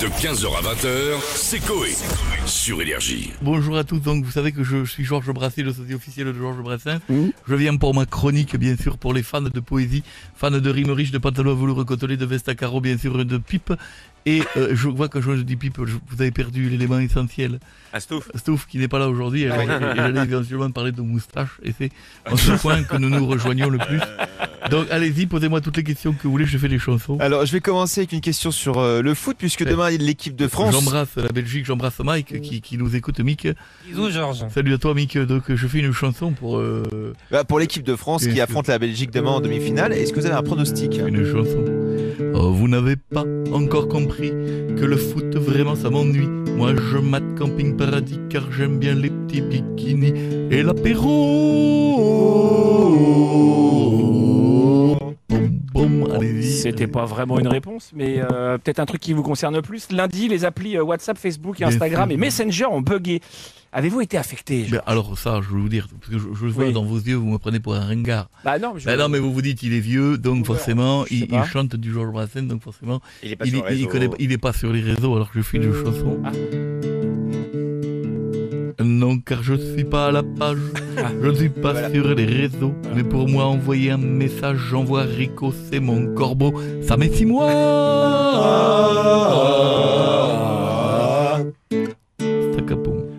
De 15h à 20h, c'est Coé. Sur Énergie. Bonjour à tous, donc vous savez que je suis Georges Brassens, le sosie officiel de Georges Brassens. Je viens pour ma chronique, bien sûr, pour les fans de poésie, fans de rimes riches, de pantalons à velours côtelés, de vestes à carreaux, bien sûr, de pipe. Et euh, je vois que quand je dis pipe, je- vous avez perdu l'élément essentiel. Astouf. Stouff qui n'est pas là aujourd'hui, j'allais éventuellement parler de moustache, et c'est en ce point que nous nous rejoignons le plus. Donc allez-y, posez-moi toutes les questions que vous voulez, je fais les chansons. Alors, je vais commencer avec une question sur euh, le foot, puisque demain, il y a l'équipe de France. J'embrasse la Belgique, j'embrasse Mike qui, qui nous écoute, Mick. Bisous, Georges. Salut à toi, Mick. Donc je fais une chanson pour euh, Bah, pour l'équipe de France qui affronte la Belgique demain en demi-finale. Est-ce que vous avez un pronostic? Une chanson. Oh, vous n'avez pas encore compris que le foot vraiment ça m'ennuie. Moi je mate Camping Paradis car j'aime bien les petits bikinis et l'apéro. C'était pas vraiment une réponse, mais euh, peut-être un truc qui vous concerne plus. Lundi, les applis euh, WhatsApp, Facebook et Instagram et Messenger ont bugué. Avez-vous été affecté Ben, alors ça, je vais vous dire, parce que je, je vois Oui. dans vos yeux, vous me prenez pour un ringard. Bah non, mais je... Ben non, mais vous vous dites, il est vieux, donc forcément, il, chante du Georges Brassens, donc forcément, Il est pas il, connaît, est pas sur les réseaux, alors que je fais une chanson. Ah. Car je suis pas à la page, je ne suis pas sur les réseaux. Mais pour moi, envoyer un message, j'envoie Rico, c'est mon corbeau. Ça met six mois.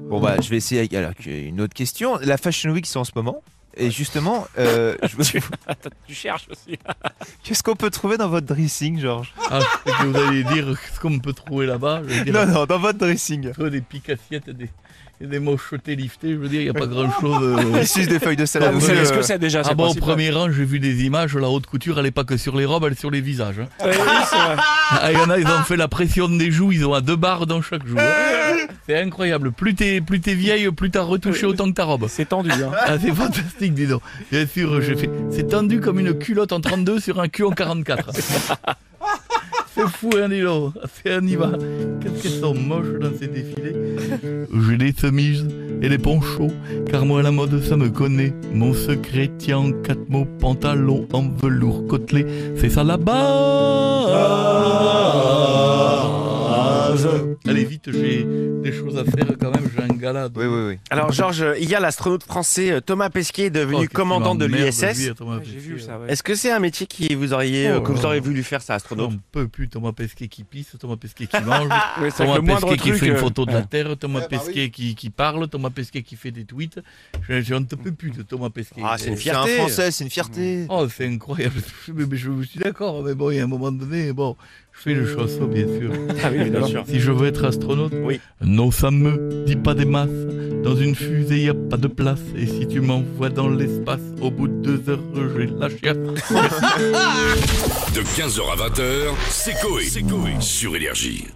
Bon, bah, je vais essayer alors, une autre question. La Fashion Week, c'est en ce moment? Et justement, euh, je me- tu cherches aussi. qu'est-ce qu'on peut trouver dans votre dressing, Georges Ah, je sais que vous allez dire ce qu'on peut trouver là-bas. Je vais dire, Non, non, dans votre dressing. Soit des piques assiettes, des, et des mochetés liftés. Je veux dire, il n'y a pas grand-chose. Il suce des feuilles de salade. vous savez euh, ce que c'est déjà Ah c'est bon, au possible. premier rang, j'ai vu des images, la haute couture, elle est pas que sur les robes, elle est sur les visages. hein. Oui, oui, c'est vrai. Ah, il y en a, ils ont fait la pression des joues, ils ont à deux barres dans chaque joue. hein. C'est incroyable. Plus t'es, plus t'es vieille, plus t'as retouché autant que ta robe. C'est tendu. Hein. Ah, c'est fantastique, dis donc. Bien sûr, j'ai fait. C'est tendu comme une culotte en 32 sur un cul en 44. C'est fou, hein, dis donc. C'est un va. Qu'est-ce qu'elles sont moches dans ces défilés. J'ai des chemises et des ponchos, car moi la mode ça me connaît. Mon secret tient en quatre mots, pantalon en velours côtelé. C'est ça la des Oui, oui, oui. Alors Georges, hier l'astronaute français euh, Thomas Pesquet Oh, devenu qu'il commandant de l'ISS. ouais. Est-ce que c'est un métier qui vous auriez, euh, Oh, que vous là. auriez voulu faire ça, astronaute J'en peux plus, Thomas Pesquet qui pisse, Thomas Pesquet qui mange, Oui, Thomas le Pesquet qui truc, fait une euh, photo de la. Terre, Thomas Pesquet qui, qui parle, Thomas Pesquet qui fait des tweets. Je, je ne peux plus de Thomas Pesquet. Ah, c'est une C'est un fierté. français, c'est une fierté. Oh, c'est incroyable. Mais, mais je, suis d'accord, mais bon, il y a un moment donné, bon, je fais une chanson, bien sûr. Ah oui, bien sûr. Si je veux être astronaute, Oui. non, ça me dit pas des masses. Dans une fusée, n'y a pas de place. Et si tu m'envoies dans l'espace, au bout de deux heures, j'ai la chiasse. De 15h à 20h, c'est Coé. Sur Énergie.